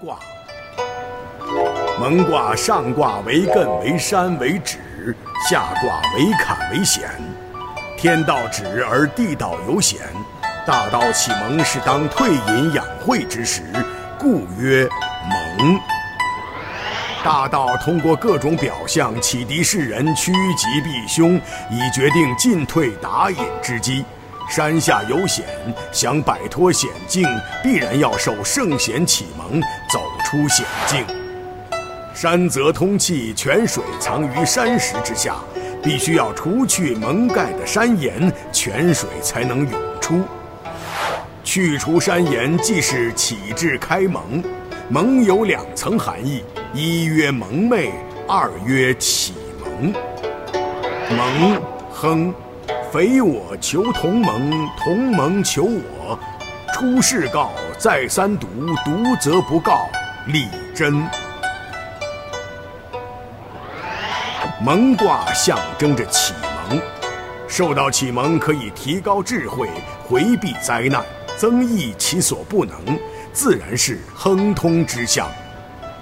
卦。蒙卦上卦为艮为山为止，下卦为坎为险。天道止而地道有险，大道启蒙是当退隐养晦之时，故曰蒙。大道通过各种表象启迪世人趋吉避凶，以决定进退打隐之机。山下有险，想摆脱险境，必然要受圣贤启蒙，走出险境。山泽通气，泉水藏于山石之下，必须要除去蒙盖的山岩，泉水才能涌出。去除山岩，即是启智开蒙。蒙有两层含义：一曰蒙昧，二曰启蒙。蒙，亨。非我求同盟，同盟求我。出世告，再三读，读则不告，力真。蒙卦象征着启蒙，受到启蒙可以提高智慧，回避灾难，增益其所不能，自然是亨通之象。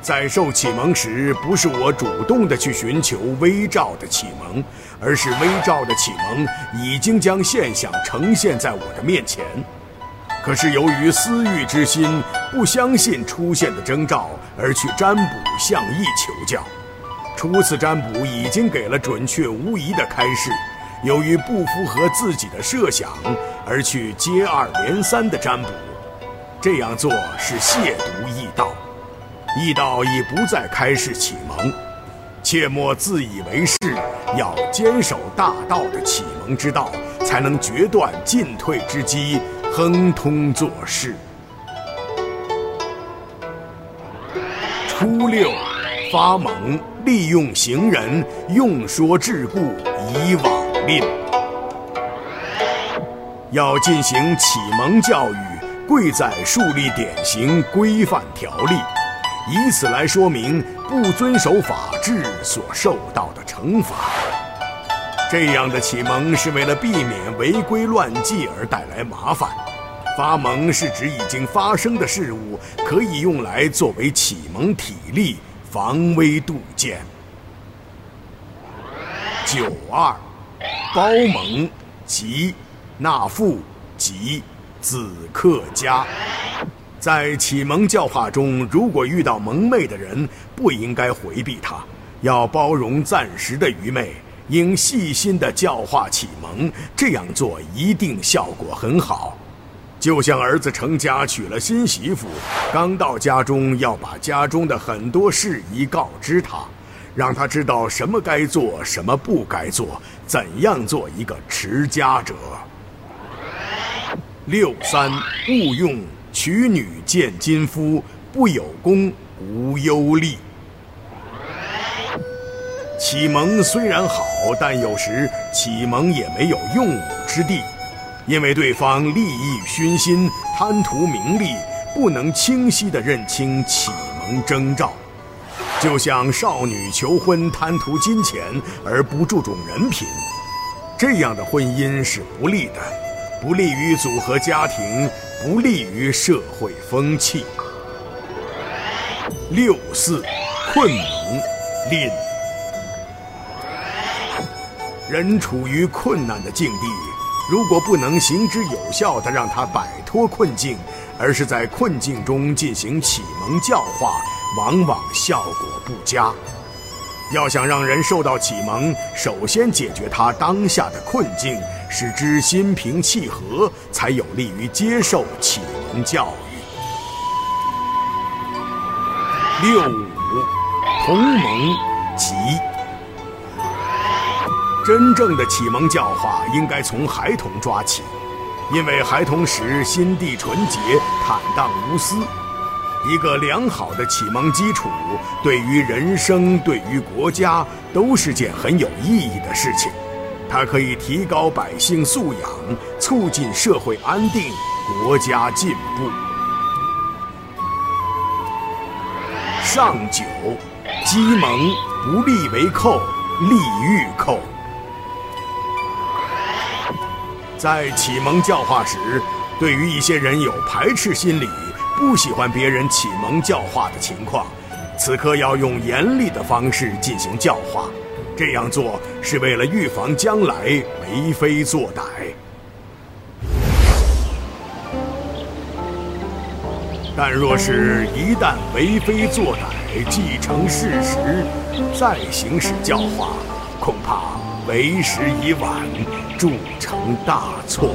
在受启蒙时，不是我主动的去寻求微照的启蒙，而是微照的启蒙已经将现象呈现在我的面前。可是由于私欲之心，不相信出现的征兆，而去占卜向易求教。初次占卜已经给了准确无疑的开示，由于不符合自己的设想，而去接二连三的占卜，这样做是亵渎易道。易道已不再开示启蒙，切莫自以为是，要坚守大道的启蒙之道，才能决断进退之机，亨通做事。初六，发蒙，利用行人，用说致故，以往令。要进行启蒙教育，贵在树立典型、规范条例。以此来说明不遵守法治所受到的惩罚。这样的启蒙是为了避免违规乱纪而带来麻烦。发蒙是指已经发生的事物，可以用来作为启蒙体力，防微杜渐。九二，包蒙，吉，纳富，吉，子克家。在启蒙教化中，如果遇到蒙昧的人，不应该回避他，要包容暂时的愚昧，应细心的教化启蒙。这样做一定效果很好。就像儿子成家娶了新媳妇，刚到家中要把家中的很多事宜告知他，让他知道什么该做，什么不该做，怎样做一个持家者。六三勿用。娶女见金夫，不有功无忧利。启蒙虽然好，但有时启蒙也没有用武之地，因为对方利益熏心，贪图名利，不能清晰地认清启蒙征兆。就像少女求婚，贪图金钱而不注重人品，这样的婚姻是不利的，不利于组合家庭。不利于社会风气。六四，困蒙，吝。人处于困难的境地，如果不能行之有效地让他摆脱困境，而是在困境中进行启蒙教化，往往效果不佳。要想让人受到启蒙，首先解决他当下的困境。使之心平气和，才有利于接受启蒙教育。六五，同盟吉。真正的启蒙教化应该从孩童抓起，因为孩童时心地纯洁、坦荡无私。一个良好的启蒙基础，对于人生、对于国家，都是件很有意义的事情。它可以提高百姓素养，促进社会安定，国家进步。上九，鸡蒙，不利为寇，利欲寇。在启蒙教化时，对于一些人有排斥心理，不喜欢别人启蒙教化的情况，此刻要用严厉的方式进行教化。这样做是为了预防将来为非作歹。但若是一旦为非作歹，既成事实，再行使教化，恐怕为时已晚，铸成大错。